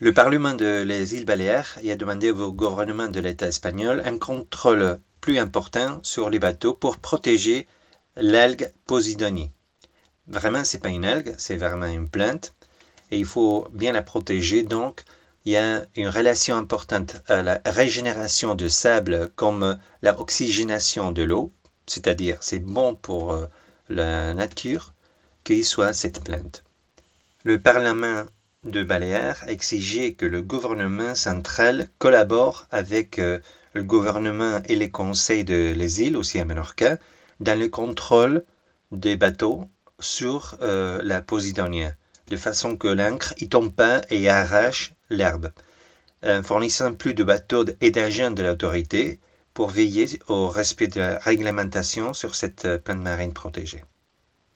Le Parlement de les îles Baléares a demandé au gouvernement de l'État espagnol un contrôle plus important sur les bateaux pour protéger l'algue Posidonie. Vraiment, c'est pas une algue, c'est vraiment une plante et il faut bien la protéger. Donc, il y a une relation importante à la régénération de sable comme la oxygénation de l'eau, c'est-à-dire c'est bon pour euh, la nature qu'il soit cette plante. Le Parlement de Baléares exigeait que le gouvernement central collabore avec euh, le gouvernement et les conseils de les îles, aussi à Menorca, dans le contrôle des bateaux sur euh, la Posidonia, de façon que l'encre ne tombe pas et arrache l'herbe, fournissant plus de bateaux et d'agents de l'autorité pour veiller au respect de la réglementation sur cette euh, plante marine protégée.